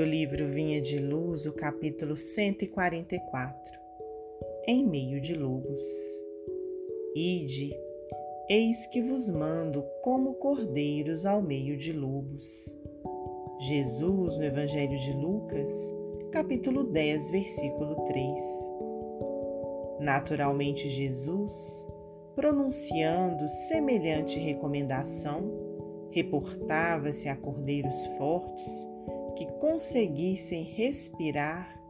do livro Vinha de Luz, o capítulo 144 Em meio de lobos. Ide, eis que vos mando como cordeiros ao meio de lobos. Jesus, no Evangelho de Lucas, capítulo 10, versículo 3. Naturalmente, Jesus, pronunciando semelhante recomendação, reportava-se a cordeiros fortes que conseguissem respirar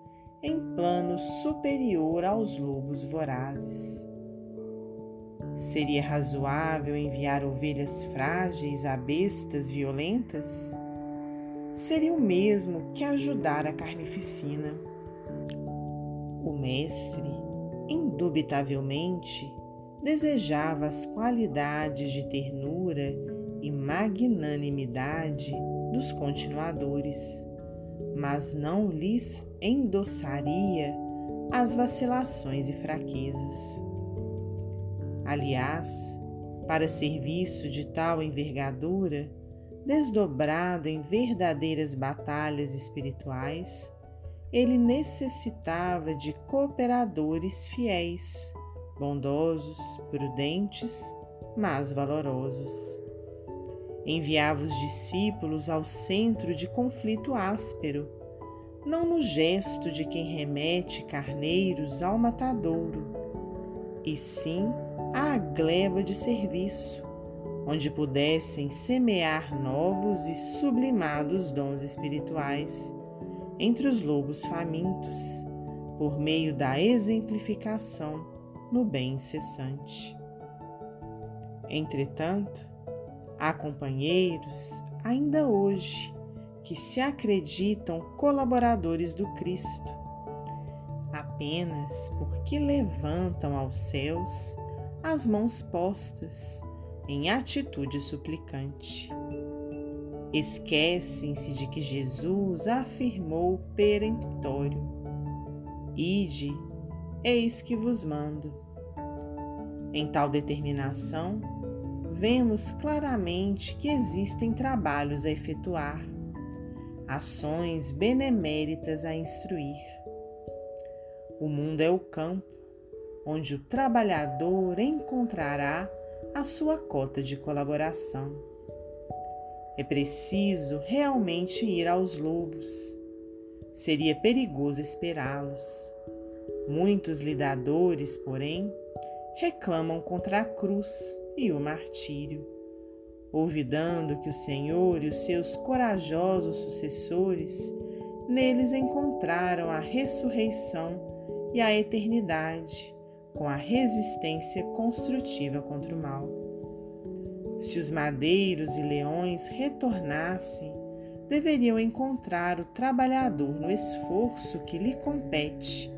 em plano superior aos lobos vorazes. Seria razoável enviar ovelhas frágeis a bestas violentas? Seria o mesmo que ajudar a carnificina. O mestre, indubitavelmente, desejava as qualidades de ternura e magnanimidade dos continuadores, mas não lhes endossaria as vacilações e fraquezas. Aliás, para serviço de tal envergadura, desdobrado em verdadeiras batalhas espirituais, ele necessitava de cooperadores fiéis, bondosos, prudentes, mas valorosos enviava os discípulos ao centro de conflito áspero, não no gesto de quem remete carneiros ao matadouro, e sim à gleba de serviço, onde pudessem semear novos e sublimados dons espirituais entre os lobos famintos, por meio da exemplificação no bem incessante. Entretanto, Há companheiros, ainda hoje, que se acreditam colaboradores do Cristo, apenas porque levantam aos céus as mãos postas em atitude suplicante. Esquecem-se de que Jesus afirmou peremptório: Ide, eis que vos mando. Em tal determinação, vemos claramente que existem trabalhos a efetuar, ações beneméritas a instruir. O mundo é o campo onde o trabalhador encontrará a sua cota de colaboração. É preciso realmente ir aos lobos. Seria perigoso esperá-los. Muitos lidadores, porém, reclamam contra a cruz e o martírio, olvidando que o Senhor e os seus corajosos sucessores neles encontraram a ressurreição e a eternidade com a resistência construtiva contra o mal. Se os madeiros e leões retornassem, deveriam encontrar o trabalhador no esforço que lhe compete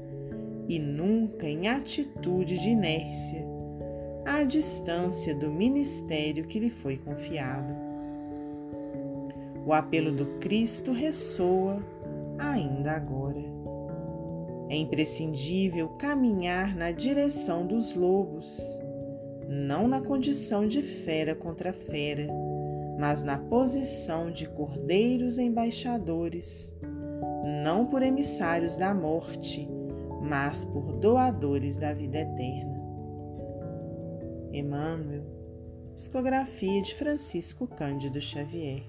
e nunca em atitude de inércia, à distância do ministério que lhe foi confiado. O apelo do Cristo ressoa ainda agora. É imprescindível caminhar na direção dos lobos, não na condição de fera contra fera, mas na posição de cordeiros embaixadores, não por emissários da morte, mas por doadores da vida eterna. Emmanuel, psicografia de Francisco Cândido Xavier.